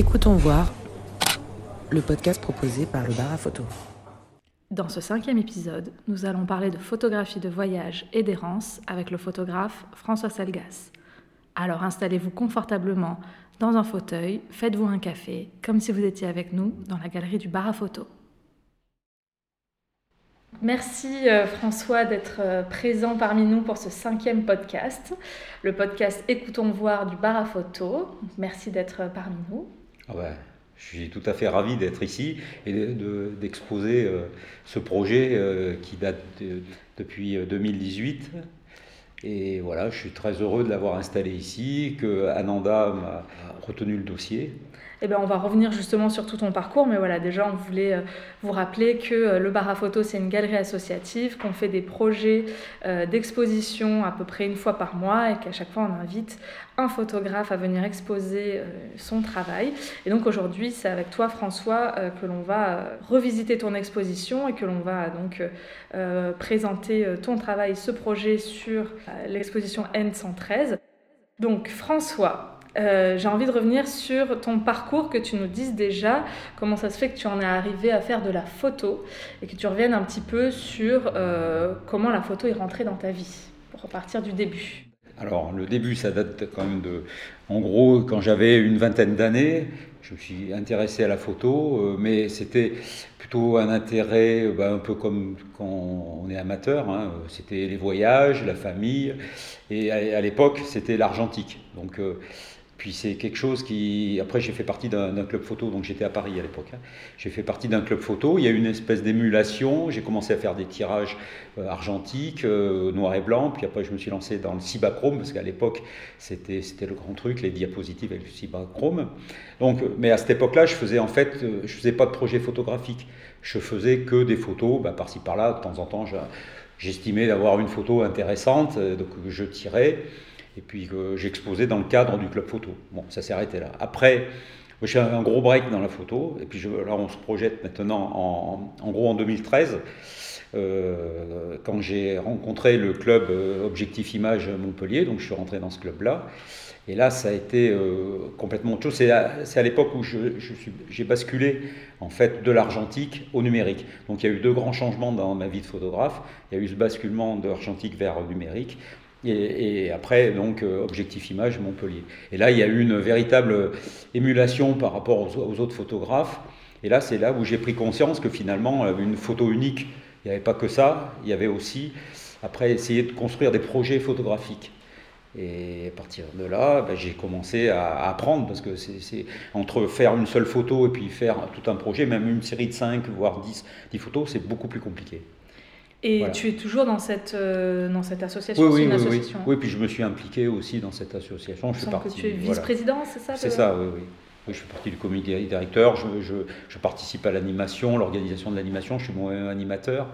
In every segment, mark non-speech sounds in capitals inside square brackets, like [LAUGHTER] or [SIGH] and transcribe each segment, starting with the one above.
Écoutons voir le podcast proposé par le bar à photo. Dans ce cinquième épisode, nous allons parler de photographie de voyage et d'errance avec le photographe François Salgas. Alors installez-vous confortablement dans un fauteuil, faites-vous un café, comme si vous étiez avec nous dans la galerie du bar à photo. Merci euh, François d'être euh, présent parmi nous pour ce cinquième podcast, le podcast Écoutons voir du bar à photo. Merci d'être euh, parmi nous. Ah ouais, je suis tout à fait ravi d'être ici et d'exposer ce projet qui date depuis 2018 et voilà, je suis très heureux de l'avoir installé ici, que Ananda m'a retenu le dossier. Eh bien, on va revenir justement sur tout ton parcours, mais voilà, déjà, on voulait euh, vous rappeler que euh, le bar à photo, c'est une galerie associative, qu'on fait des projets euh, d'exposition à peu près une fois par mois et qu'à chaque fois, on invite un photographe à venir exposer son travail. Et donc aujourd'hui, c'est avec toi, François, que l'on va revisiter ton exposition et que l'on va donc présenter ton travail, ce projet sur l'exposition N113. Donc François, euh, j'ai envie de revenir sur ton parcours, que tu nous dises déjà comment ça se fait que tu en es arrivé à faire de la photo et que tu reviennes un petit peu sur euh, comment la photo est rentrée dans ta vie, pour repartir du début. Alors le début, ça date quand même de... En gros, quand j'avais une vingtaine d'années, je me suis intéressé à la photo, euh, mais c'était plutôt un intérêt bah, un peu comme quand on est amateur, hein. c'était les voyages, la famille, et à, l'époque c'était l'argentique. Donc puis c'est quelque chose qui. Après, j'ai fait partie d'un club photo, donc j'étais à Paris à l'époque. Hein. J'ai fait partie d'un club photo. Il y a eu une espèce d'émulation. J'ai commencé à faire des tirages euh, argentiques, euh, noir et blanc. Puis après, je me suis lancé dans le cibachrome, parce qu'à l'époque, c'était le grand truc, les diapositives avec le cibachrome. Donc, mais à cette époque-là, je faisais en fait, euh, je faisais pas de projet photographique. Je faisais que des photos, bah, par-ci par-là. De temps en temps, j'estimais d'avoir une photo intéressante, donc je tirais et puis que j'exposais dans le cadre du club photo. Bon, ça s'est arrêté là. Après, j'ai un gros break dans la photo, et puis je, là on se projette maintenant en, gros en 2013, euh, quand j'ai rencontré le club euh, Objectif Image Montpellier, donc je suis rentré dans ce club-là. Et là, ça a été euh, complètement autre chose. C'est à, l'époque où j'ai basculé en fait de l'argentique au numérique. Donc il y a eu deux grands changements dans ma vie de photographe. Il y a eu ce basculement de l'argentique vers numérique. Et, après, donc, euh, Objectif Image Montpellier. Et là, il y a eu une véritable émulation par rapport aux, autres photographes. Et là, c'est là où j'ai pris conscience que finalement, euh, une photo unique, il n'y avait pas que ça, il y avait aussi, après, essayer de construire des projets photographiques. Et à partir de là, ben, j'ai commencé à apprendre, parce que c'est entre faire une seule photo et puis faire tout un projet, même une série de 5, voire 10, 10 photos, c'est beaucoup plus compliqué. Et tu es toujours dans cette, euh, dans cette association Oui, oui, une oui, association. oui. puis je me suis impliqué aussi dans cette association. Je suis parti, que tu es vice-président, c'est ça C'est ça, oui, oui. Oui, je suis parti du comité directeur, je, je, je participe à l'animation, l'organisation de l'animation, je suis moi-même animateur.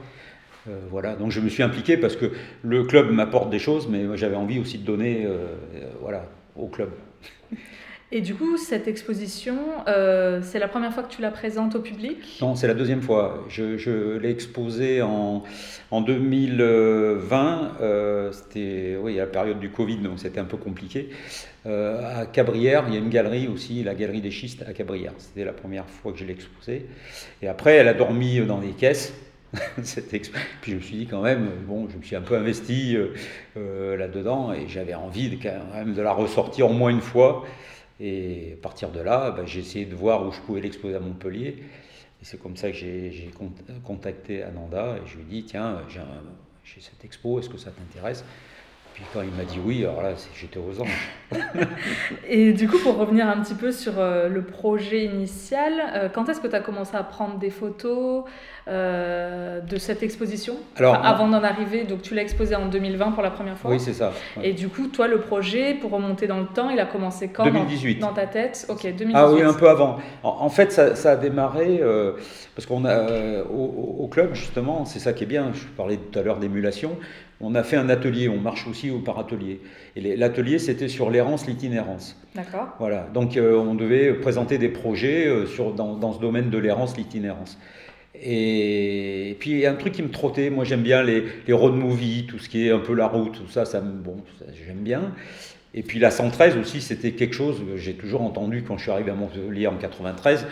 Euh, voilà, donc je me suis impliqué parce que le club m'apporte des choses, mais j'avais envie aussi de donner euh, voilà, au club. [LAUGHS] Et du coup, cette exposition, euh, c'est la première fois que tu la présentes au public? Non, c'est la deuxième fois. Je, l'ai exposée en, en 2020. Euh, c'était oui, la période du Covid, donc c'était un peu compliqué. Euh, à Cabrières, il y a une galerie aussi, la galerie des schistes à Cabrières. C'était la première fois que je l'ai exposée. Et après, elle a dormi dans des caisses. [LAUGHS] Puis je me suis dit quand même, bon, je me suis un peu investi là-dedans et j'avais envie quand même de la ressortir au moins une fois. Et à partir de là, ben, j'ai essayé de voir où je pouvais l'exposer à Montpellier. Et c'est comme ça que j'ai contacté Ananda et je lui ai dit tiens, j'ai cette expo, est-ce que ça t'intéresse? Puis quand il m'a dit oui, alors là, j'étais aux anges. [LAUGHS] et du coup, pour revenir un petit peu sur euh, le projet initial, euh, quand est-ce que tu as commencé à prendre des photos euh, de cette exposition? Alors, Avant d'en arriver, donc tu l'as exposé en 2020 pour la première fois Oui, c'est ça. Et du coup, toi, le projet, pour remonter dans le temps, il a commencé quand 2018. Dans, ta tête? Ok, 2018. Ah oui, un peu avant. En, fait, ça, a démarré parce qu'on a au, au, club, justement, c'est ça qui est bien, je parlais tout à l'heure d'émulation, on a fait un atelier, on marche aussi au par atelier. Et l'atelier, c'était sur l'errance, l'itinérance. D'accord. Voilà, donc euh, on devait présenter des projets euh, sur, dans, ce domaine de l'errance, l'itinérance. Et, puis, il y a un truc qui me trottait, moi j'aime bien les, les road movies, tout ce qui est un peu la route, tout ça, ça bon, j'aime bien. Et puis la 113 aussi, c'était quelque chose que j'ai toujours entendu quand je suis arrivé à Montpellier en 93.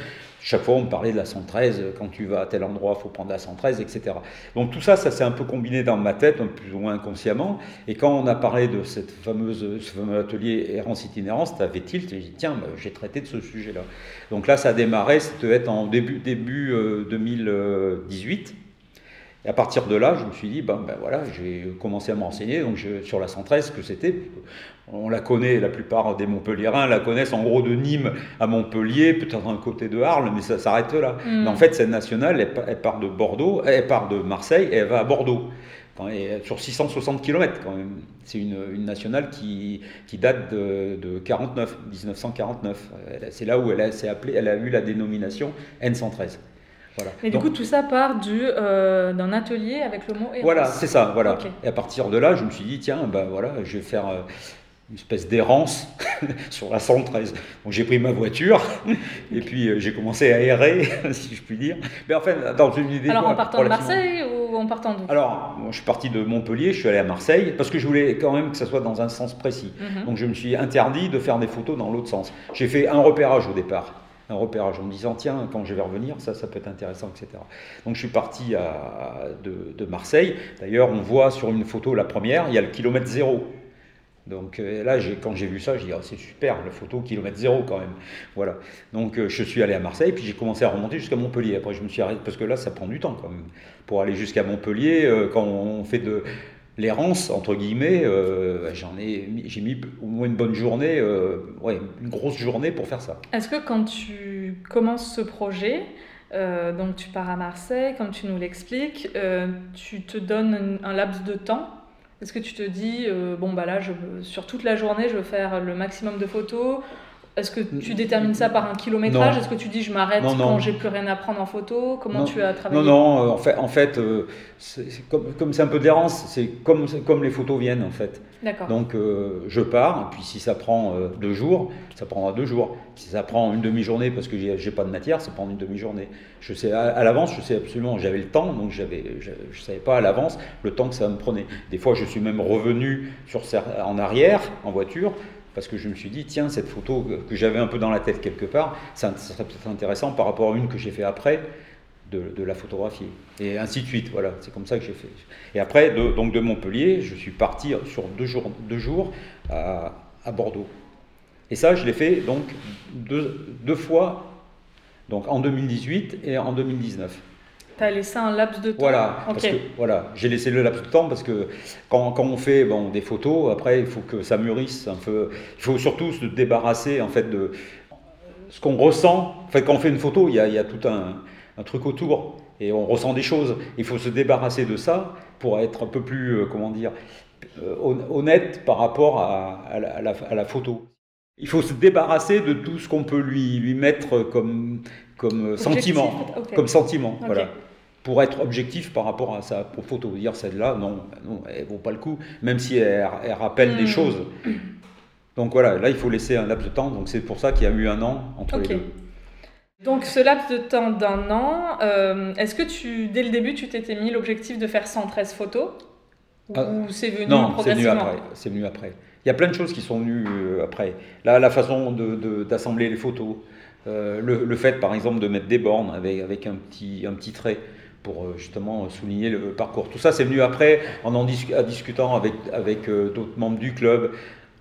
Chaque fois, on me parlait de la 113, quand tu vas à tel endroit, il faut prendre la 113, etc. Donc tout ça, ça s'est un peu combiné dans ma tête, plus ou moins inconsciemment. Et quand on a parlé de cette fameuse, ce fameux atelier errance itinérance, tu avais tilt, j'ai dit, tiens, bah, j'ai traité de ce sujet-là. Donc là, ça a démarré, c'était en début, début 2018. Euh, et à partir de là, je me suis dit, ben, ben voilà, j'ai commencé à me renseigner donc sur la 113, ce que c'était. On la connaît, la plupart des Montpelliérains la connaissent en gros de Nîmes à Montpellier, peut-être un côté de Arles, mais ça s'arrête là. Mm. Mais en fait, cette nationale, elle, part de Bordeaux, elle part de Marseille et elle va à Bordeaux. sur 660 km quand même. C'est une, nationale qui, qui date de, de, 49, 1949. C'est là où elle, a, appelée, elle a eu la dénomination N113. Mais du coup, tout ça part euh, d'un atelier avec le mot errance. Voilà, c'est ça, voilà. Et à partir de là, je me suis dit, tiens, ben voilà, je vais faire euh, une espèce d'errance [LAUGHS] sur la 113. Donc j'ai pris ma voiture et puis euh, j'ai commencé à errer, [LAUGHS] si je puis dire. Mais enfin, dans une idée. Alors en partant de Marseille ou en partant d'où? Alors, je suis parti de Montpellier, je suis allé à Marseille parce que je voulais quand même que ça soit dans un sens précis. Mhm. Donc je me suis interdit de faire des photos dans l'autre sens. J'ai fait un repérage au départ un repérage en me disant tiens quand je vais revenir ça ça peut être intéressant etc donc je suis parti à, de, Marseille. D'ailleurs on voit sur une photo la première il y a le kilomètre zéro. Donc euh, là quand j'ai vu ça je dis oh, c'est super la photo kilomètre zéro quand même. Voilà. Donc euh, je suis allé à Marseille puis j'ai commencé à remonter jusqu'à Montpellier. Après je me suis arrêté parce que là ça prend du temps quand même. Pour aller jusqu'à Montpellier euh, quand on fait de L'errance, entre guillemets, euh, j'en ai, j'ai mis au moins une bonne journée, euh, ouais, une grosse journée pour faire ça. Est-ce que quand tu commences ce projet, euh, donc tu pars à Marseille, comme tu nous l'expliques, tu te donnes un, laps de temps? Est-ce que tu te dis, bon bah là, sur toute la journée, je veux faire le maximum de photos est-ce que tu détermines ça par un kilométrage? Est-ce que tu dis je m'arrête quand j'ai plus rien à prendre en photo? Comment tu as travaillé? Non, non, euh, en fait, en fait euh, comme c'est un peu d'errance, c'est comme, comme les photos viennent en fait. D'accord. Donc euh, je pars, et puis si ça prend deux jours, ça prendra deux jours. Si ça prend une demi-journée parce que j'ai pas de matière, ça prend une demi-journée. Je sais à, l'avance, je sais absolument, j'avais le temps, donc j'avais, je, ne savais pas à l'avance le temps que ça me prenait. Des fois, je suis même revenu sur, en arrière en voiture parce que je me suis dit, tiens, cette photo que j'avais un peu dans la tête quelque part, ça, serait peut-être intéressant par rapport à une que j'ai fait après, de, la photographier. Et ainsi de suite, voilà, c'est comme ça que j'ai fait. Et après, de, donc de Montpellier, je suis parti sur deux jours, deux jours à, Bordeaux. Et ça, je l'ai fait donc deux, deux fois, donc en 2018 et en 2019. Tu as laissé un laps de temps Voilà, voilà j'ai laissé le laps de temps parce que quand, quand, on fait bon, des photos, après, il faut que ça mûrisse un peu. Il faut surtout se débarrasser en fait, de ce qu'on ressent. En fait, quand on fait une photo, il y a, il y a tout un, un, truc autour et on ressent des choses. Il faut se débarrasser de ça pour être un peu plus, euh, comment dire, euh, honnête par rapport à, à, la, à, la, photo. Il faut se débarrasser de tout ce qu'on peut lui, lui mettre comme, comme sentiment. Comme sentiment, voilà pour être objectif par rapport à sa photo. Dire celle-là, non, non, elle vaut pas le coup, même si elle, rappelle des hmm. choses. Donc voilà, là il faut laisser un laps de temps, donc c'est pour ça qu'il y a eu un an entre les deux. Donc ce laps de temps d'un an, euh, est-ce que tu, dès le début, tu t'étais mis l'objectif de faire 113 photos? Ou ah, c'est venu non, c'est venu après. C'est venu après. Il y a plein de choses qui sont venues euh, après. Là, la façon d'assembler de, les photos, euh, le, le, fait par exemple de mettre des bornes avec, avec un, petit, un petit trait pour euh, justement souligner le parcours. Tout ça, c'est venu après, en en discutant avec, avec euh, d'autres membres du club.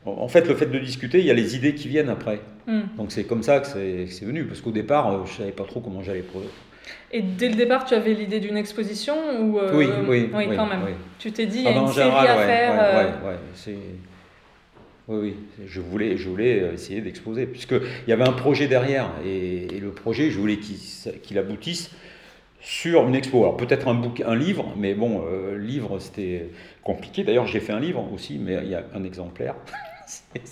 En fait, le fait de discuter, il y a les idées qui viennent après. Hmm. Donc c'est comme ça que c'est venu, parce qu'au départ, euh, je ne savais pas trop comment j'allais... Et dès le départ, tu avais l'idée d'une exposition ou oui, oui, oui, quand même. Tu t'es dit, il y a ah, une série à faire. Oui, oui, je voulais, je voulais essayer d'exposer, puisqu'il y avait un projet derrière, et, le projet, je voulais qu'il aboutisse sur une expo. Alors peut-être un, un livre, mais bon, euh, livre c'était compliqué. D'ailleurs, j'ai fait un livre aussi, mais il y a un exemplaire. [LAUGHS]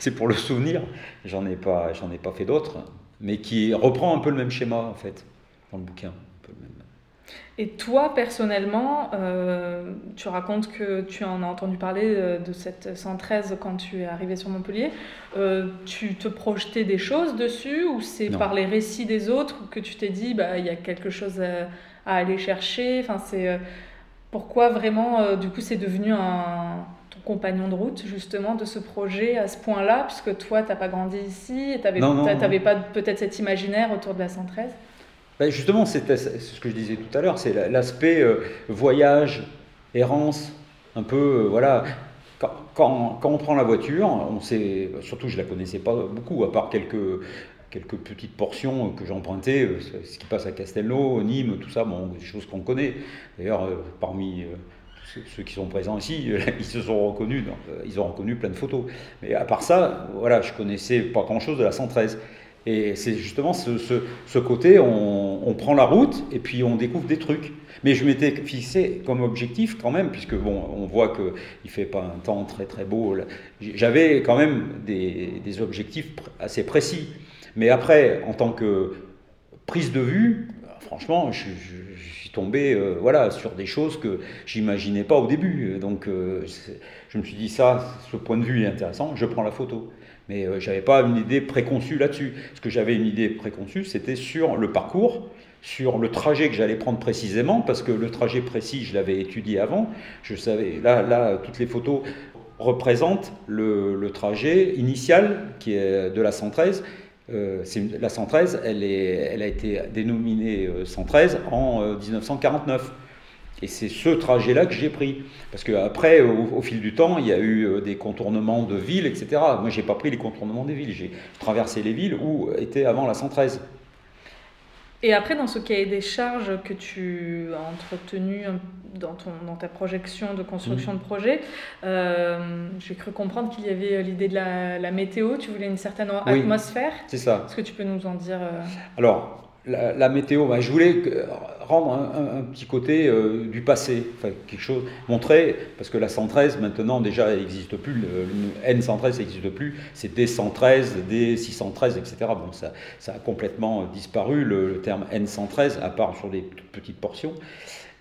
c'est pour le souvenir. J'en ai j'en ai pas fait d'autres, mais qui reprend un peu le même schéma en fait dans le bouquin. Et toi, personnellement, euh, tu racontes que tu en as entendu parler euh, de cette 113 quand tu es arrivé sur Montpellier. Euh, tu te projetais des choses dessus ou c'est par les récits des autres que tu t'es dit, bah, il y a quelque chose à, aller chercher? Enfin, c'est, pourquoi vraiment, du coup, c'est devenu un, ton compagnon de route, justement, de ce projet à ce point-là, puisque toi, tu n'as pas grandi ici, et tu n'avais pas peut-être cet imaginaire autour de la 113 ben Justement, c'est ce que je disais tout à l'heure, c'est l'aspect voyage, errance, un peu, voilà, quand, on prend la voiture, on sait, surtout je ne la connaissais pas beaucoup, à part quelques, quelques petites portions que j'empruntais, euh, ce qui passe à Castelnau, Nîmes, tout ça, bon, des choses qu'on connaît. D'ailleurs, euh, parmi euh, ceux qui sont présents ici, [LAUGHS] ils se sont reconnus, ils ont reconnu plein de photos. Mais à part ça, voilà, je connaissais pas grand-chose de la 113. Et c'est justement ce, côté, on, prend la route et puis on découvre des trucs. Mais je m'étais fixé comme objectif quand même, puisque bon, on voit qu'il ne fait pas un temps très très beau. J'avais quand même des, objectifs assez précis. Mais après, en tant que prise de vue, franchement, je, suis tombé euh, voilà, sur des choses que j'imaginais pas au début. Donc euh, je me suis dit, ça, ce point de vue est intéressant, je prends la photo. Mais euh, je n'avais pas une idée préconçue là-dessus. Ce que j'avais une idée préconçue, c'était sur le parcours, sur le trajet que j'allais prendre précisément, parce que le trajet précis, je l'avais étudié avant. Je savais, là, là, toutes les photos représentent le, trajet initial qui est de la 113. Euh, la 113, elle, est, elle a été dénominée 113 euh, en 1949. Et c'est ce trajet-là que j'ai pris. Parce qu'après, au, au, fil du temps, il y a eu euh, des contournements de villes, etc. Moi, je n'ai pas pris les contournements des villes. J'ai traversé les villes où était avant la 113. Et après, dans ce cahier des charges que tu as entretenu dans, ton, dans ta projection de construction mmh. de projet, euh, j'ai cru comprendre qu'il y avait euh, l'idée de la, météo. Tu voulais une certaine atmosphère. C'est ça. Est-ce que tu peux nous en dire Alors, la, météo, bah, je voulais rendre un, petit côté euh, du passé, enfin, quelque chose, montrer, parce que la 113 maintenant déjà n'existe plus, le, N113 n'existe plus, c'est D113, D613, etc. Bon, ça, ça a complètement disparu, le, terme N113, à part sur des petites portions.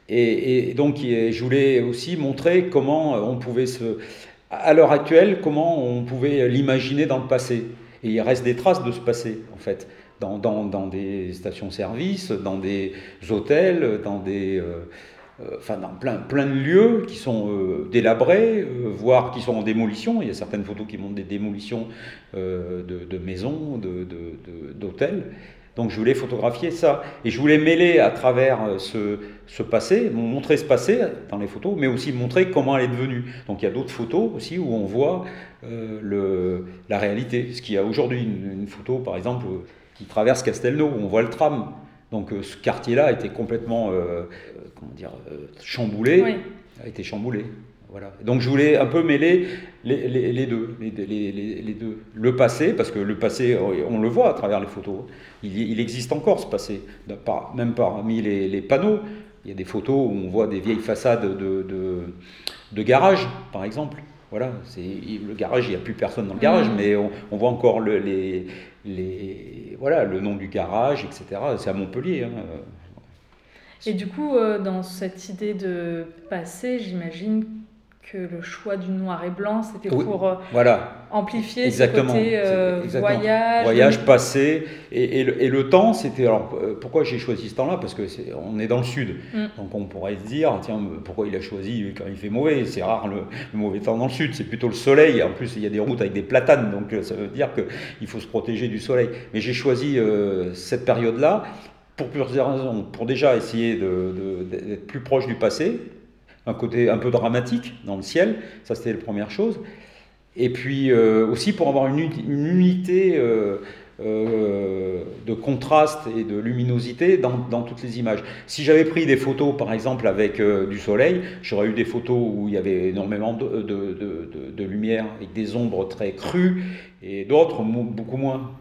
Et, donc, je voulais aussi montrer comment on pouvait se. À l'heure actuelle, comment on pouvait l'imaginer dans le passé. Et il reste des traces de ce passé, en fait dans, des stations-service, dans des hôtels, dans des... Euh, euh, enfin, dans plein, plein de lieux qui sont euh, délabrés, voire qui sont en démolition. Il y a certaines photos qui montrent des démolitions de, de, maisons, d'hôtels. De, donc je voulais photographier ça. Et je voulais mêler à travers ce, ce, passé, montrer ce passé dans les photos, mais aussi montrer comment elle est devenue. Donc il y a d'autres photos aussi où on voit le, la réalité. Ce qu'il y a aujourd'hui, une, photo par exemple qui traverse Castelnau, où on voit le tram. Donc euh, ce quartier-là a été complètement euh, comment dire, euh, chamboulé, a été chamboulé. Voilà. Donc je voulais un peu mêler les, les, deux, les, les, deux, le passé, parce que le passé, on le voit à travers les photos, il, il existe encore ce passé, même parmi les, panneaux, il y a des photos où on voit des vieilles façades de, de, de garage, par exemple. Voilà, c'est le garage, il n'y a plus personne dans le garage, mmh. mais on, on voit encore le, les, les, voilà, le nom du garage, etc. C'est à Montpellier. Hein. Et du coup, euh, dans cette idée de passé, j'imagine que le choix du noir et blanc, c'était pour euh, voilà. Amplifier exactement. ce côté euh, voyage. Voyage, passé. Et, et, le, temps, c'était. Alors, pourquoi j'ai choisi ce temps-là? Parce que est, on est dans le sud. Mm. Donc, on pourrait se dire, tiens, pourquoi il a choisi quand il fait mauvais? C'est rare le, mauvais temps dans le sud, c'est plutôt le soleil. En plus, il y a des routes avec des platanes, donc ça veut dire qu'il faut se protéger du soleil. Mais j'ai choisi cette période-là pour plusieurs raisons. Pour déjà essayer d'être plus proche du passé, un côté un peu dramatique dans le ciel, ça c'était la première chose. Et puis euh, aussi pour avoir une, unité euh, euh, de contraste et de luminosité dans, toutes les images. Si j'avais pris des photos par exemple avec du soleil, j'aurais eu des photos où il y avait énormément de, lumière avec des ombres très crues et d'autres beaucoup moins.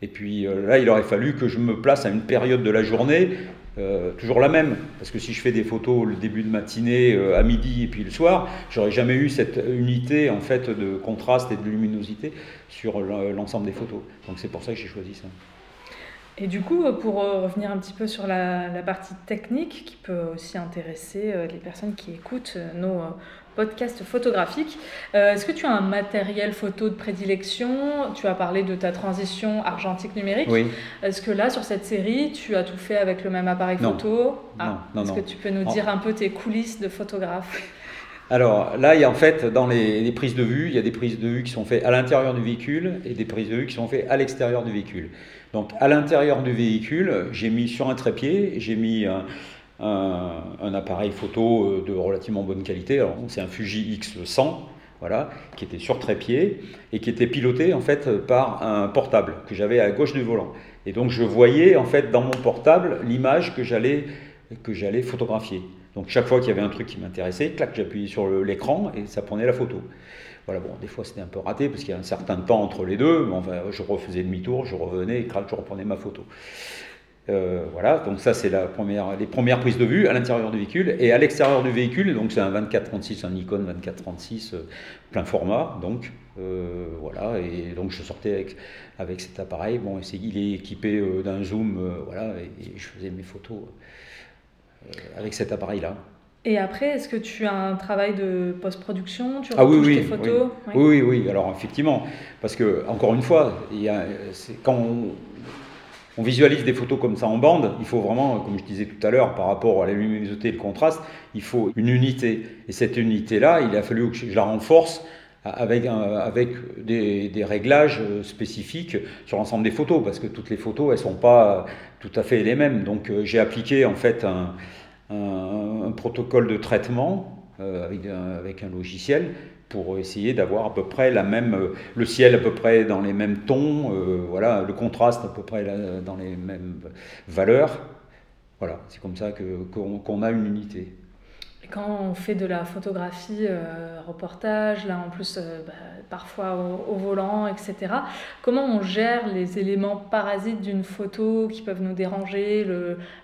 Et puis là, il aurait fallu que je me place à une période de la journée euh, toujours la même, parce que si je fais des photos le début de matinée, euh, à midi et puis le soir, j'aurais jamais eu cette unité en fait de contraste et de luminosité sur l'ensemble des photos. Donc c'est pour ça que j'ai choisi ça. Et du coup, pour euh, revenir un petit peu sur la, partie technique qui peut aussi intéresser les personnes qui écoutent nos podcast photographique. Euh, est-ce que tu as un matériel photo de prédilection? Tu as parlé de ta transition argentique numérique. Oui. Est-ce que là, sur cette série, tu as tout fait avec le même appareil photo? Ah, non, Est-ce que tu peux nous dire un peu tes coulisses de photographe? Alors là, il y a en fait, dans les, prises de vue, il y a des prises de vue qui sont faites à l'intérieur du véhicule et des prises de vue qui sont faites à l'extérieur du véhicule. Donc à l'intérieur du véhicule, j'ai mis sur un trépied, j'ai mis un, appareil photo euh, de relativement bonne qualité. c'est un Fuji X100, voilà, qui était sur trépied et qui était piloté en fait par un portable que j'avais à gauche du volant. Et donc je voyais en fait dans mon portable l'image que j'allais que j'allais photographier. Donc chaque fois qu'il y avait un truc qui m'intéressait, clac, j'appuyais sur l'écran et ça prenait la photo. Voilà, bon, des fois c'était un peu raté parce qu'il y a un certain temps entre les deux, mais je refaisais demi-tour, je revenais et je reprenais ma photo. Euh, voilà, donc ça c'est la première, les premières prises de vue à l'intérieur du véhicule et à l'extérieur du véhicule, donc c'est un 24-36, un Nikon 24-36 euh, plein format, donc euh, voilà, et donc je sortais avec, avec cet appareil, bon, il est équipé d'un zoom, voilà, et, je faisais mes photos avec cet appareil-là. Et après, est-ce que tu as un travail de post-production? Tu ah oui, oui, tes photos? oui. oui. oui, Alors effectivement, parce que encore une fois, il y a, quand on, visualise des photos comme ça en bande, il faut vraiment, comme je disais tout à l'heure, par rapport à la luminosité et le contraste, il faut une unité. Et cette unité-là, il a fallu que je la renforce avec, des, réglages spécifiques sur l'ensemble des photos, parce que toutes les photos, elles ne sont pas tout à fait les mêmes. Donc euh, j'ai appliqué en fait un protocole de traitement euh, avec, un, logiciel pour essayer d'avoir à peu près la même, euh, le ciel à peu près dans les mêmes tons, euh, voilà, le contraste à peu près dans les mêmes valeurs. Voilà, c'est comme ça qu'on a une unité quand on fait de la photographie, euh, reportage, là en plus euh, bah, parfois au, volant, etc., comment on gère les éléments parasites d'une photo qui peuvent nous déranger,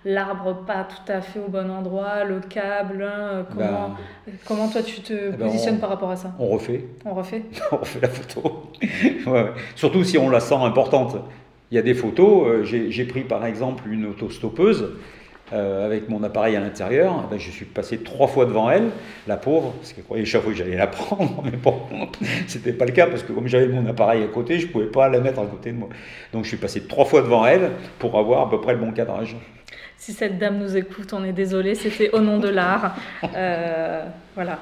l'arbre pas tout à fait au bon endroit, le câble, hein, euh, comment, ben, comment toi tu te eh ben, positionnes par rapport à ça? On refait. On refait? [LAUGHS] On refait la photo. [LAUGHS] Surtout si on la sent importante. Il y a des photos, j'ai pris par exemple une autostoppeuse. Euh, avec mon appareil à l'intérieur, ben, je suis passé trois fois devant elle, la pauvre, parce qu'elle croyait chaque fois que j'allais la [LAUGHS] prendre, mais bon, c'était pas le cas, parce que comme j'avais mon appareil à côté, je pouvais pas la mettre à côté de moi. Donc je suis passé trois fois devant elle pour avoir à peu près le bon cadrage. Si cette dame nous écoute, on est désolé, c'était au nom de l'art. Euh, voilà.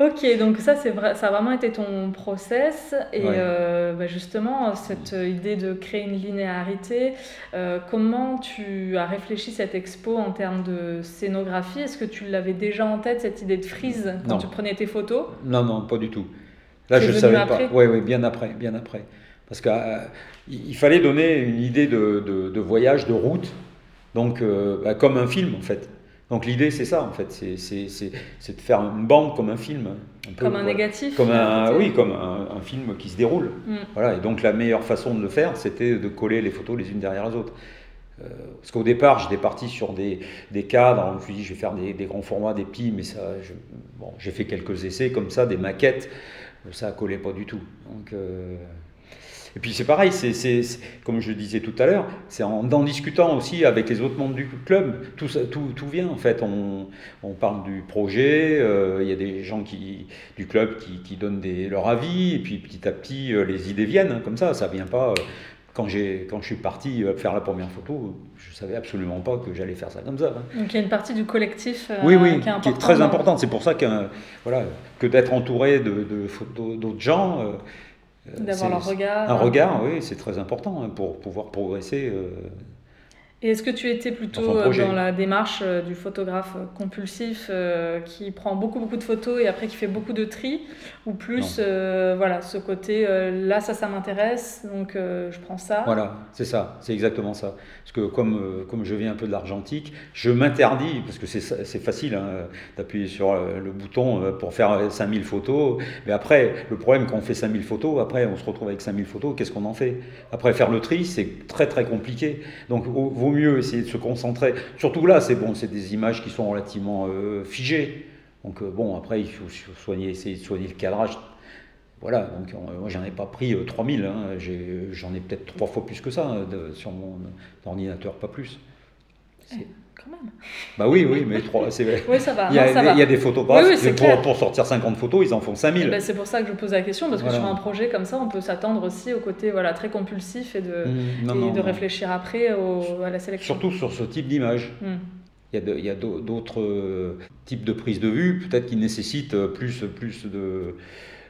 Ok, donc ça, c'est vrai, ça a vraiment été ton process. Et euh, bah, justement, cette idée de créer une linéarité, euh, comment tu as réfléchi cette expo en termes de scénographie? Est-ce que tu l'avais déjà en tête, cette idée de frise, quand tu prenais tes photos? Non, non, pas du tout. Là, je ne savais pas. Oui, oui, bien après, bien après. Parce qu'il euh, fallait donner une idée de, de, voyage, de route, donc bah, comme un film en fait. Donc l'idée, c'est ça, en fait, c'est de faire une bande comme un film. comme un négatif comme un, Oui, comme un, film qui se déroule. Mm. Voilà, et donc la meilleure façon de le faire, c'était de coller les photos les unes derrière les autres. Euh, parce qu'au départ, j'étais parti sur des, des cadres, on me dit, je vais faire des, grands formats, des pis, mais ça, bon, j'ai fait quelques essais comme ça, des maquettes, ça collait pas du tout. Donc, euh, et puis c'est pareil, c'est, comme je disais tout à l'heure, c'est en, en, discutant aussi avec les autres membres du club, tout, tout, tout vient en fait. On, on parle du projet, euh, il y a des gens qui, du club qui, qui donnent des, leur avis, et puis petit à petit euh, les idées viennent, hein, comme ça, ça vient pas. Euh, quand, j'ai, quand je suis parti faire la première photo, je savais absolument pas que j'allais faire ça comme ça. Hein. Donc il y a une partie du collectif oui, oui, qui, est très importante. C'est pour ça que, voilà, que d'être entouré de, de, d'autres gens euh, D'avoir leur regard. Un regard, oui, c'est très important hein, pour pouvoir progresser euh, et est-ce que tu étais plutôt euh, dans la démarche euh, du photographe compulsif euh, qui prend beaucoup beaucoup de photos et après qui fait beaucoup de tri ou plus voilà ce côté là ça ça m'intéresse donc je prends ça. Voilà, c'est ça, c'est exactement ça. Parce que comme, comme je viens un peu de l'argentique, je m'interdis parce que c'est facile hein, d'appuyer sur le bouton pour faire 5000 photos, mais après le problème quand on fait 5000 photos, après on se retrouve avec 5000 photos, qu'est-ce qu'on en fait? Après faire le tri, c'est très très compliqué. Donc vaut mieux essayer de se concentrer. Surtout là, c'est bon, c'est des images qui sont relativement euh, figées. Donc euh, bon, après, il faut soigner, essayer de soigner le cadrage. Voilà, donc euh, moi j'en ai pas pris 3000, hein. j'en ai, peut-être trois fois plus que ça sur mon ordinateur, pas plus. Quand même. Bah oui, oui, mais trois, c'est Oui, ça va. Il y, a, Non, ça des- va. il y a des photographes, Oui, oui, pour, clair. pour sortir 50 photos, ils en font 5000. Ben, c'est pour ça que je pose la question, parce que Voilà. sur un projet comme ça, on peut s'attendre aussi au côté voilà, très compulsif et de, Mmh, non, et non, de réfléchir après au- à la sélection. Surtout sur ce type d'image. Hmm. Il y a d'autres euh, types de prise de vue, peut-être qui nécessitent euh, plus, plus, de,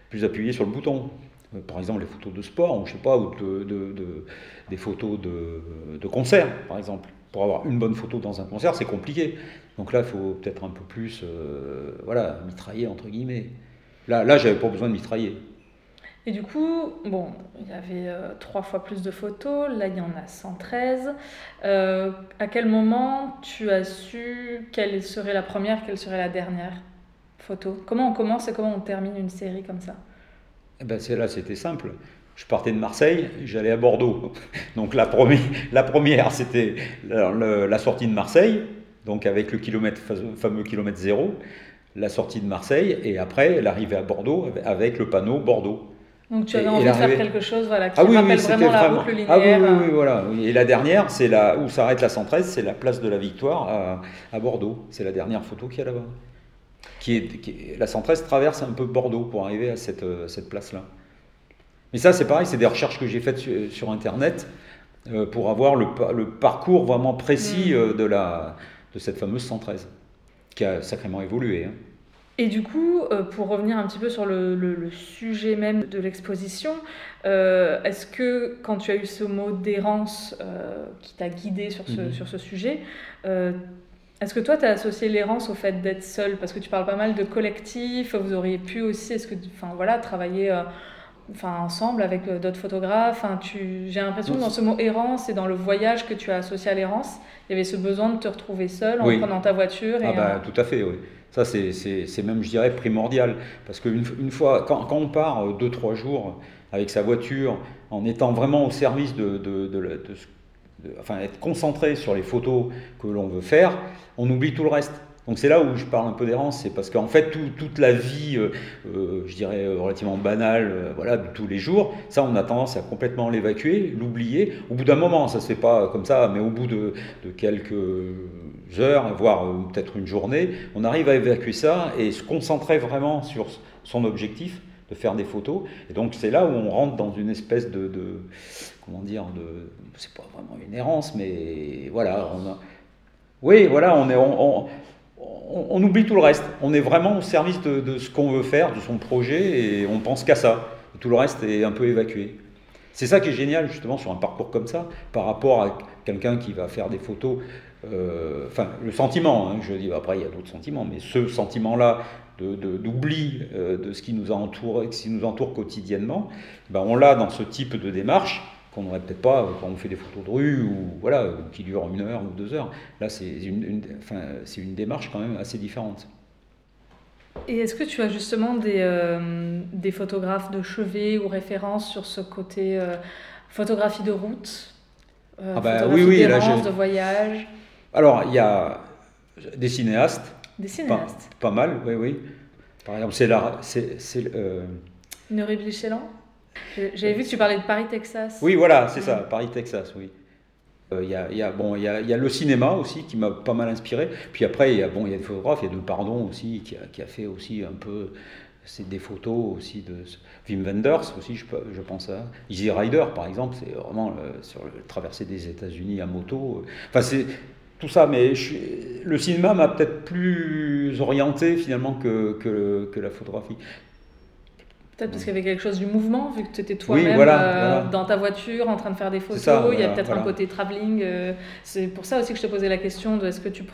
plus appuyer sur le bouton. Euh, Par exemple, les photos de sport, ou je sais pas, ou de, de- de- des photos de, de concert, par exemple. Pour avoir une bonne photo dans un concert, c'est compliqué. Donc là, il faut peut-être un peu plus, euh, voilà, mitrailler entre guillemets. Là, là, j'avais pas besoin de mitrailler. Et du coup, bon, il y avait euh, trois fois plus de photos, là il y en a 113. Euh, à quel moment tu as su quelle serait la première, quelle serait la dernière photo? Comment on commence et comment on termine une série comme ça? Eh ben, c'est là, c'était simple. Je partais de Marseille, j'allais à Bordeaux. [LAUGHS] Donc la première, la première c'était la, sortie de Marseille, donc avec le kilomètre, fameux kilomètre zéro, la sortie de Marseille, et après l'arrivée à Bordeaux avec- le panneau Bordeaux. Donc tu avais et envie de faire quelque chose voilà, qui Ah oui, oui, rappelle c'était vraiment la vraiment. boucle Ah oui, linéaire. oui, oui, voilà. oui. Et la dernière, c'est là où s'arrête la 113, c'est la place de la Victoire à, à Bordeaux. C'est la dernière photo qu'il y a là-bas. Qui est, qui est- la 113 traverse un peu Bordeaux pour arriver à cette, euh, cette place-là. Mais ça, c'est pareil, c'est des recherches que j'ai faites sur, sur Internet euh, pour avoir le, pa- le parcours vraiment précis Mm. euh, de, la, de cette fameuse 113, qui a sacrément évolué. hein. Et du coup, euh, pour revenir un petit peu sur le, le- le sujet même de l'exposition, est-ce que quand tu as eu ce mot d'errance qui t'a guidé sur ce, Mhm. sur ce sujet, est-ce que toi, tu as associé l'errance au fait d'être seul? Parce que tu parles pas mal de collectif, vous auriez pu aussi, est-ce que, enfin voilà, travailler enfin, ensemble avec euh, d'autres photographes Enfin, tu- J'ai l'impression que dans ce mot errance et dans le voyage que tu as associé à l'errance, il y avait ce besoin de te retrouver seul en Oui. prenant ta voiture. Et, Ah bah, euh, tout à fait, oui. Ça, c'est- c'est c'est même, je dirais, primordial. Parce qu'une une fois, quand, quand on part euh, deux, trois jours avec sa voiture, en étant vraiment au service de, de, de- enfin, être concentré sur les photos que l'on veut faire, on oublie tout le reste. Donc c'est là où je parle un peu d'errance, c'est parce qu'en fait tout- toute la vie, euh, euh, je dirais euh, relativement banale, voilà, de tous les jours, ça on a tendance à complètement l'évacuer, l'oublier. Au bout d'un moment, ça se fait pas comme ça, mais au bout de, quelques heures, voire peut-être une journée, on arrive à évacuer ça et se concentrer vraiment sur son objectif de faire des photos. Et donc c'est là où on rentre dans une espèce de, comment dire, de, c'est pas vraiment une errance, mais voilà, oui, voilà, on est, on- oublie tout le reste. On est vraiment au service de, ce qu'on veut faire, de son projet, et on pense qu'à ça. Tout le reste est un peu évacué. C'est ça qui est génial justement sur un parcours comme ça, par rapport à quelqu'un qui va faire des photos. euh, Enfin, le sentiment, hein, je dis après il y a d'autres sentiments, mais ce sentiment-là de- de- d'oubli euh, de, ce qui nous entoure, qui nous entoure quotidiennement, ben, on l'a dans ce type de démarche qu'on n'aurait peut-être pas quand on fait des photos de rue ou voilà qui durent une heure ou deux heures. Là, c'est une, une- enfin, c'est une démarche quand même assez différente. Et est-ce que tu as justement des, euh, des photographes de chevet ou références sur ce côté euh, photographie de route euh, Ah bah photographie oui, oui, là, de voyage, Alors, il y a des cinéastes, des pas, cinéastes pas mal, oui, oui. Par exemple, c'est la, c'est, c'est, euh, Nuri Bilchelan J'ai- J'avais vu que tu parlais de Paris, Texas. oui, voilà, c'est ça, Paris, Texas, oui. Euh, Il y, a, il y, a, bon, y, a, y a le cinéma aussi qui m'a pas mal inspiré. Puis après, il y a, bon, y a des photographes, il y a De Pardon aussi qui a, qui a fait aussi un peu c'est des photos aussi de Wim Wenders aussi, je, pense à Easy Rider par exemple, c'est vraiment euh, sur le traversée des États-Unis à moto. Enfin, c'est tout ça, mais je le cinéma m'a peut-être plus orienté finalement que, que, que la photographie. Peut-être parce qu'il y avait quelque chose du mouvement, vu que tu étais toi-même voilà, euh, voilà. dans ta voiture en train de faire des photos. ça, il y a peut-être un côté travelling. euh, c'est pour ça aussi que je te posais la question de est-ce que tu,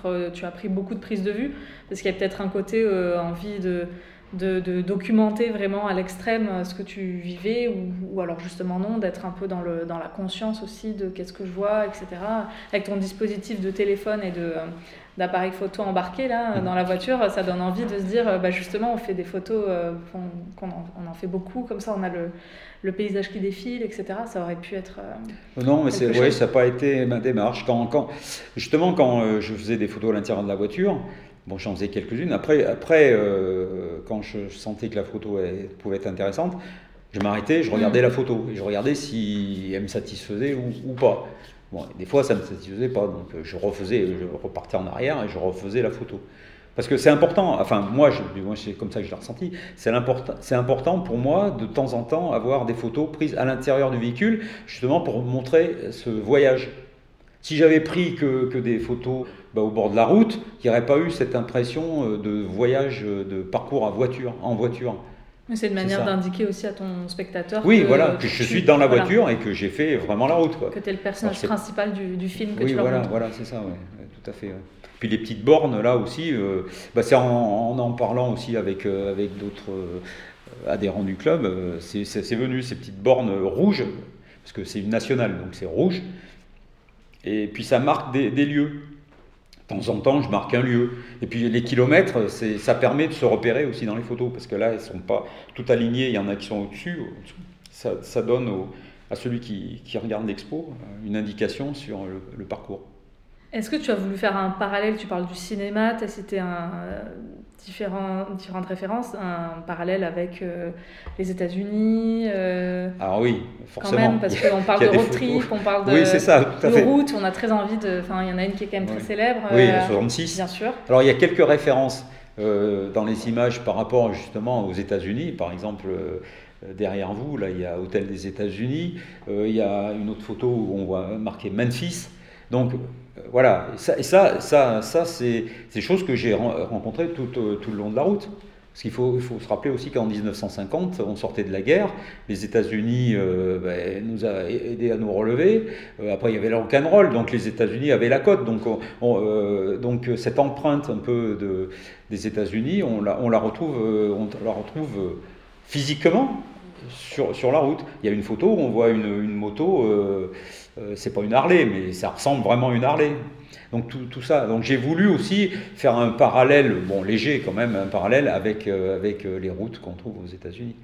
as pris beaucoup de prises de vue? Parce qu'il y a peut-être un côté euh, envie de, de, de documenter vraiment à l'extrême ce que tu vivais, ou, ou alors justement non, d'être un peu dans, le, dans la conscience aussi de qu'est-ce que je vois, etc. Avec ton dispositif de téléphone et de. Euh, d'appareil photo embarqué là Mm. dans la voiture, ça donne envie de se dire euh, bah, justement on fait des photos, euh, qu'on, qu'on en, on en fait beaucoup, comme ça on a le, le paysage qui défile, etc. Ça aurait pu être... euh, Non, mais c'est, ouais, ça n'a pas été ma démarche. Quand, quand, justement, quand je faisais des photos à l'intérieur de la voiture, bon, j'en faisais quelques-unes. Après, après euh, quand je sentais que la photo elle, pouvait être intéressante, je m'arrêtais, je regardais Mm. la photo et je regardais si elle me satisfaisait ou, ou pas. Bon, des fois, ça ne me satisfaisait pas, donc je refaisais, repartais en arrière et je refaisais la photo. Parce que c'est important, enfin moi c'est comme ça que je l'ai ressenti, c'est important, important pour moi de temps en temps avoir des photos prises à l'intérieur du véhicule, justement pour montrer ce voyage. Si j'avais pris que, que, des photos bah, au bord de la route, il n'y aurait pas eu cette impression euh, de voyage, euh, de parcours à voiture, en voiture. C'est une manière d'indiquer aussi à ton spectateur oui, que, voilà, que, je suis dans la voiture et que j'ai fait vraiment la route. Quoi. Que tu es le personnage principal du, du, film que oui, tu voilà, voilà, c'est ça, ouais, tout à fait. Puis les petites bornes, là aussi, euh, bah, c'est en, en, parlant aussi avec, avec d'autres adhérents du club, c'est venu ces petites bornes rouges, parce que c'est une nationale, donc c'est rouge. Et puis ça marque des, lieux. De temps en temps, je marque un lieu. Et puis les kilomètres, ça permet de se repérer aussi dans les photos, parce que là, elles ne sont pas toutes alignées, il y en a qui sont au-dessus. Ça, donne à celui qui, regarde l'expo euh, une indication sur le parcours. Est-ce que tu as voulu faire un parallèle? Tu parles du cinéma, tu as cité un, différents, différentes références, un parallèle avec euh, les États-Unis. Euh, Alors ah oui, forcément. Quand même, parce [LAUGHS] qu'on parle de road trip, on parle de, oui, ça, de route, on a très envie de. Enfin, il y en a une qui est quand même très célèbre. Oui, euh, 66. Bien sûr. Alors il y a quelques références euh, dans les images par rapport justement aux États-Unis, par exemple. Derrière vous, là, il y a Hôtel des États-Unis. il y a une autre photo où on voit marqué Memphis. Donc, voilà, et ça, ça, ça, c'est des choses que j'ai rencontrées tout, euh, tout, le long de la route. Parce qu'il faut, faut se rappeler aussi qu'en 1950, on sortait de la guerre, les États-Unis euh, ben, nous a aidés à nous relever. Euh, après, il y avait le rock'n'roll, donc les États-Unis avaient la cote. Donc, donc cette empreinte un peu de, des États-Unis, on la, on la retrouve, on la retrouve physiquement sur, sur, la route. Il y a une photo où on voit une, une moto euh, c'est pas une Harley, mais ça ressemble vraiment à une Harley. Donc tout, ça. Donc j'ai voulu aussi faire un parallèle, bon léger quand même, un parallèle avec, euh, avec euh, les routes qu'on trouve aux États-Unis.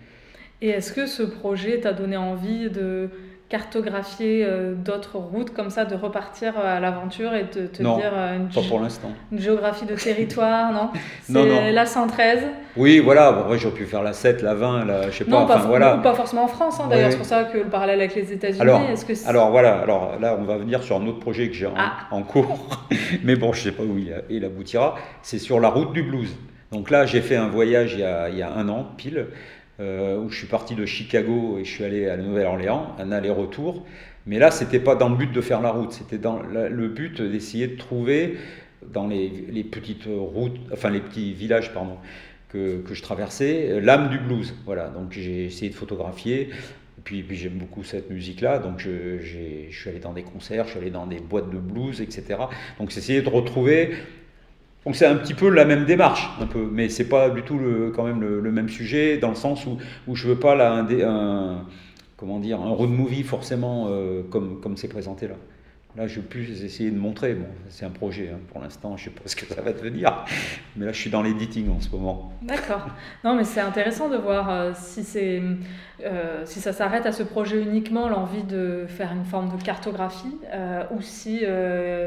Et est-ce que ce projet t'a donné envie de cartographier euh, d'autres routes comme ça, de repartir euh, à l'aventure et de te dire euh, une, pas pour l'instant. une géographie de territoire, non? [LAUGHS] C'est la 113. Oui, voilà, bon, j'aurais pu faire la 7, la 20, la, je sais pas. Pas, voilà. pas forcément en France, hein, d'ailleurs, c'est pour ça que le parallèle avec les États-Unis. Alors, alors voilà, alors là, on va venir sur un autre projet que j'ai en, ah. cours, [LAUGHS] mais bon, je sais pas où il, il aboutira. C'est sur la route du blues. Donc là, j'ai fait un voyage il y a, il y a un an, pile. Euh, où je suis parti de Chicago et je suis allé à la Nouvelle-Orléans, un aller-retour. Mais là, c'était pas dans le but de faire la route, c'était dans le but d'essayer de trouver dans les, petites routes, enfin les petits villages, pardon, que, que je traversais, l'âme du blues. Voilà, donc j'ai essayé de photographier. Puis, j'aime beaucoup cette musique-là, donc je, je, suis allé dans des concerts, je suis allé dans des boîtes de blues, etc. Donc j'ai essayé de retrouver donc c'est un petit peu la même démarche, un peu, mais c'est pas du tout le, quand même le, même sujet dans le sens où, je veux pas un, comment dire un road movie forcément euh, comme c'est présenté là. Là, je vais plus essayer de montrer. Bon, c'est un projet hein. pour l'instant, je sais pas [LAUGHS] ce que ça va devenir. Mais là, je suis dans l'editing en ce moment. D'accord. Non, mais c'est intéressant de voir euh, si, c'est, euh, si ça s'arrête à ce projet uniquement, l'envie de faire une forme de cartographie, euh, ou si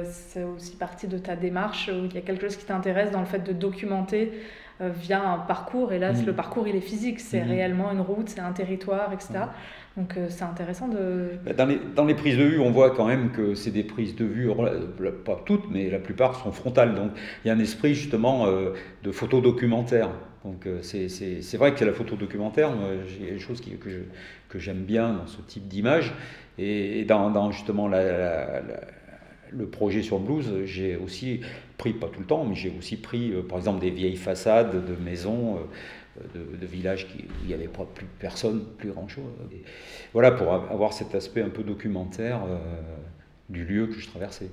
c'est aussi partie de ta démarche, où il y a quelque chose qui t'intéresse dans le fait de documenter via un parcours. Et là, mmh. le parcours, il est physique. C'est mmh. réellement une route, c'est un territoire, etc. Donc euh, c'est intéressant de... Bah, dans les, dans les, prises de vue, on voit quand même que c'est des prises de vue, pas toutes, mais la plupart sont frontales. Donc il y a un esprit justement euh, de photo documentaire. Donc euh, c'est vrai que la photo documentaire, j'ai des choses qui, que j'aime bien dans ce type d'image. Et, dans, dans, justement le projet sur Blues, j'ai aussi pris, pas tout le temps, mais j'ai aussi pris par exemple des vieilles façades de maisons de, villages qui, où il n'y avait pas plus personne, plus grand-chose. Voilà, pour avoir cet aspect un peu documentaire euh, du lieu que je traversais.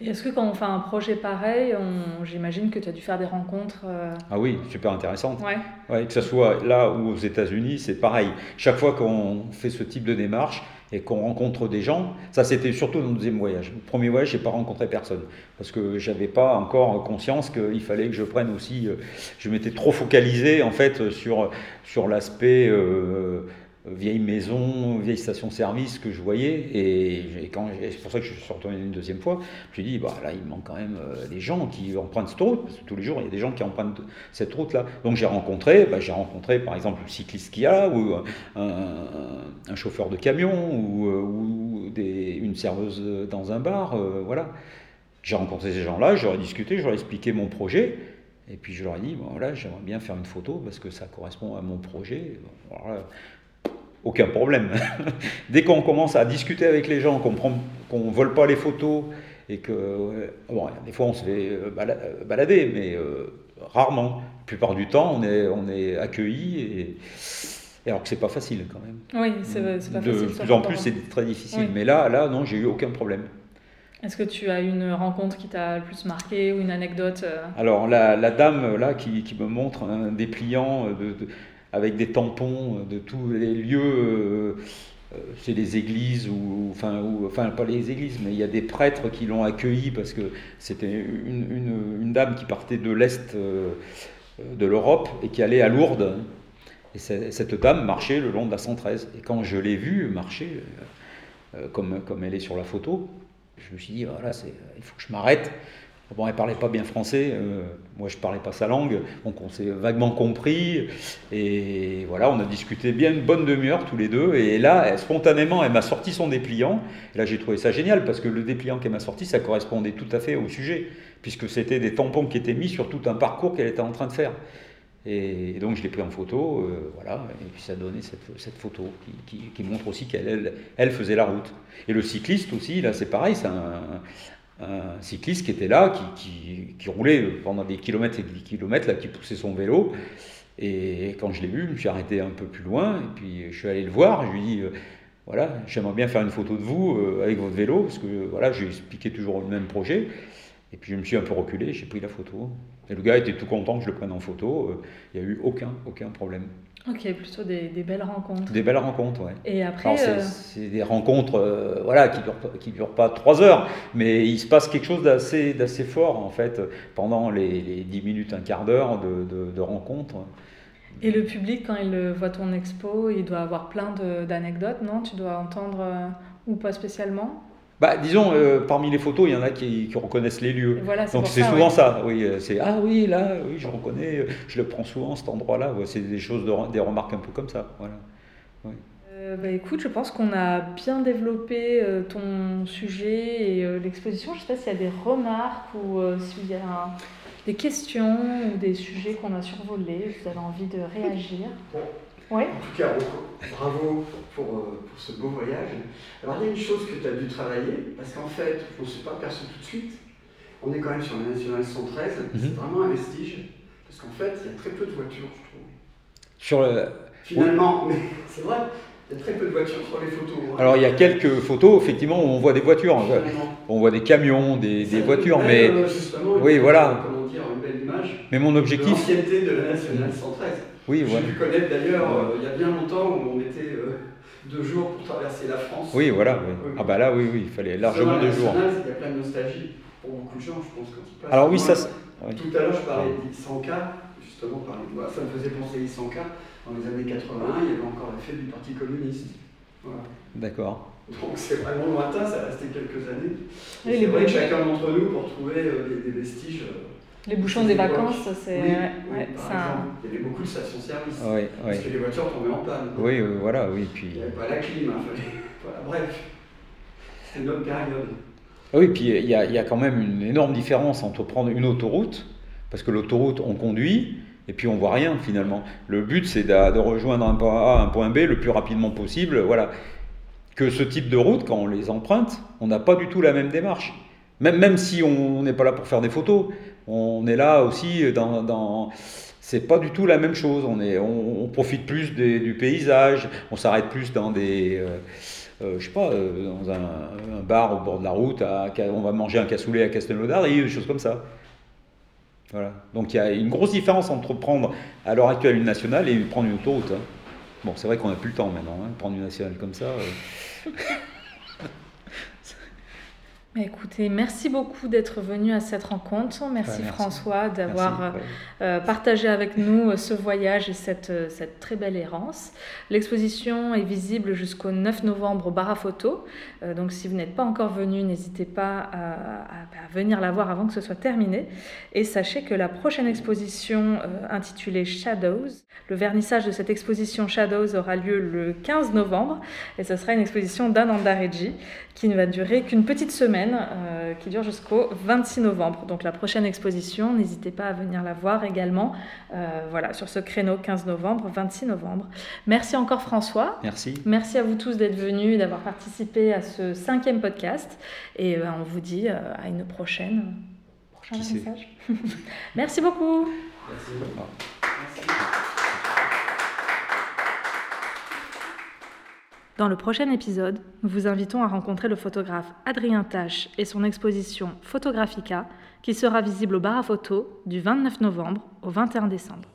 Est-ce que quand on fait un projet pareil, j'imagine que tu as dû faire des rencontres euh, Ah oui, super intéressantes. Ouais. ouais. que ce soit là ou aux États-Unis, c'est pareil. Chaque fois qu'on fait ce type de démarche, et qu'on rencontre des gens. Ça, c'était surtout dans le deuxième voyage. Premier voyage, j'ai pas rencontré personne parce que j'avais pas encore conscience qu'il fallait que je prenne aussi. Euh, je m'étais trop focalisé en fait sur sur l'aspect. Euh, vieille maison, vieille station-service que je voyais. Et, c'est pour ça que je suis retourné une deuxième fois. Je me suis dit, bah, là, il manque quand même euh, des gens qui empruntent cette route. Parce que tous les jours, il y a des gens qui empruntent cette route-là. Donc j'ai rencontré, bah, j'ai rencontré par exemple le cycliste qui a, ou un, chauffeur de camion, ou, une serveuse dans un bar. voilà. J'ai rencontré ces gens-là, j'aurais discuté, j'aurais expliqué mon projet. Et puis je leur ai dit, bon, voilà, j'aimerais bien faire une photo parce que ça correspond à mon projet. Aucun problème. [LAUGHS] Dès qu'on commence à discuter avec les gens, qu'on ne vole pas les photos et que, bon, des fois on se fait euh, euh, balader, mais euh, rarement. La plupart du temps, on est, on est accueilli et, alors que c'est pas facile quand même. Oui, c'est pas de facile. De plus en plus, c'est très difficile. Mais là, là, non, j'ai eu aucun problème. Est-ce que tu as une rencontre qui t'a le plus marqué ou une anecdote euh? Alors, la, dame là qui, me montre un dépliant de, avec des tampons de tous les lieux, euh, euh, c'est les églises, ou, enfin, pas les églises, mais il y a des prêtres qui l'ont accueilli parce que c'était une, dame qui partait de l'Est de l'Europe et qui allait à Lourdes. Et cette dame marchait le long de la 113. Et quand je l'ai vue marcher, comme, comme elle est sur la photo, je me suis dit, voilà, il faut que je m'arrête. Bon, elle parlait pas bien français, euh, moi je parlais pas sa langue, donc on s'est vaguement compris. Et voilà, on a discuté bien une bonne demi-heure tous les deux. Et là, spontanément, elle m'a sorti son dépliant. Et là, j'ai trouvé ça génial parce que le dépliant qu'elle m'a sorti, ça correspondait tout à fait au sujet, puisque c'était des tampons qui étaient mis sur tout un parcours qu'elle était en train de faire. Et, donc je l'ai pris en photo, euh, voilà, et puis ça a donné cette, photo qui, montre aussi qu'elle elle, elle, faisait la route. Et le cycliste aussi, là c'est pareil, c'est un, un, cycliste qui était là, qui, roulait pendant des kilomètres et des kilomètres, là, qui poussait son vélo. Et quand je l'ai vu, je me suis arrêté un peu plus loin, et puis je suis allé le voir, je lui ai dit, euh, voilà, j'aimerais bien faire une photo de vous euh, avec votre vélo, parce que voilà, j'ai expliqué toujours le même projet. Et puis je me suis un peu reculé, j'ai pris la photo. Et le gars était tout content que je le prenne en photo. Euh, il n'y a eu aucun, aucun problème. Ok, plutôt des, des, belles rencontres. Des belles rencontres, ouais. Et après. Euh, c'est des rencontres euh, voilà, qui ne durent, qui durent pas trois heures, mais il se passe quelque chose d'assez, d'assez fort, en fait, pendant les, les 10 minutes, un quart d'heure de, de, de rencontres. Et le public, quand il voit ton expo, il doit avoir plein d'anecdotes, non? Tu dois entendre, ou pas spécialement? Bah, disons, euh, parmi les photos, il y en a qui, reconnaissent les lieux. Donc c'est souvent ça. Oui, euh, c'est ah oui là, oui, je reconnais, euh, je le prends souvent cet endroit-là. C'est des choses, des remarques un peu comme ça. Voilà. bah, écoute, je pense qu'on a bien développé ton sujet et l'exposition. Je ne sais pas s'il y a des remarques ou s'il y a des questions ou des sujets qu'on a survolés. Vous avez envie de réagir. En tout cas, bravo pour, euh, pour, ce beau voyage. Alors, il y a une chose que tu as dû travailler, parce qu'en fait, on ne s'est pas perçu tout de suite. On est quand même sur la nationale 113, c'est mhm. vraiment un vestige, parce qu'en fait, il y a très peu de voitures, je trouve. Sur le... Finalement, [LAUGHS] mais c'est vrai, il y a très peu de voitures sur les photos. Hein. Alors il y a quelques photos, effectivement, où on voit des voitures. On voit des camions, des, des voitures, mais. Euh, justement, oui, voilà. Comment dire, une belle image. Mais mon objectif. L'ancienneté de la nationale 113. Oui, J'ai pu connaître d'ailleurs, euh, il y a bien longtemps, où on mettait euh, deux jours pour traverser la France. Oui, voilà. Ah bah là, oui, oui, il fallait largement deux jours. Il y a plein de nostalgie pour beaucoup de gens, je pense, quand ils passent. Alors oui, ça... Tout à l'heure, je parlais d'Isanka, justement, ça me faisait penser à Isanka. Dans les années 80, il y avait encore l'effet du Parti communiste. Voilà. D'accord. Donc c'est vraiment lointain, ça a resté quelques années. Et c'est vrai que chacun d'entre nous, pour trouver euh, des, vestiges, les bouchons des vacances, c'est. Oui, ouais. Il y avait beaucoup de stations-service. Oui, parce que les voitures tombaient en panne. Oui, voilà, oui. Puis... Il n'y avait pas la clim, hein, [LAUGHS] fallait... voilà, bref. C'était une autre période. Ah oui, puis il y, a, il y, a, quand même une énorme différence entre prendre une autoroute, parce que l'autoroute, on conduit, et puis on voit rien finalement. Le but, c'est de, de, rejoindre un point A, un point B le plus rapidement possible. Voilà. Que ce type de route, quand on les emprunte, on n'a pas du tout la même démarche. Même, même si on n'est pas là pour faire des photos, on est là aussi dans, c'est pas du tout la même chose. On, est, on, profite plus du paysage, on s'arrête plus dans des, euh, euh, je sais pas, euh, dans un, bar au bord de la route, on va manger un cassoulet à Castelnaudary, des choses comme ça. Voilà. Donc il y a une grosse différence entre prendre à l'heure actuelle une nationale et prendre une autoroute. Hein. Bon, c'est vrai qu'on n'a plus le temps maintenant, hein, prendre une nationale comme ça. [LAUGHS] Écoutez, merci beaucoup d'être venu à cette rencontre. Merci, François d'avoir euh, euh, partagé avec nous euh, ce voyage et cette, cette très belle errance. L'exposition est visible jusqu'au 9 novembre au bar à photo. donc si vous n'êtes pas encore venu, n'hésitez pas à, à, venir la voir avant que ce soit terminé. Et sachez que la prochaine exposition intitulée Shadows, le vernissage de cette exposition Shadows aura lieu le 15 novembre et ce sera une exposition d'Ananda Reggi qui ne va durer qu'une petite semaine, euh, qui dure jusqu'au 26 novembre. Donc la prochaine exposition, n'hésitez pas à venir la voir également, euh, voilà, sur ce créneau 15 novembre, 26 novembre. Merci encore François. Merci. Merci à vous tous d'être venus, d'avoir participé à ce cinquième podcast. Et euh, on vous dit à une prochaine. Prochain message. [LAUGHS] Merci beaucoup. Merci. Dans le prochain épisode, nous vous invitons à rencontrer le photographe Adrien Tache et son exposition Photographica qui sera visible au bar à photo du 29 novembre au 21 décembre.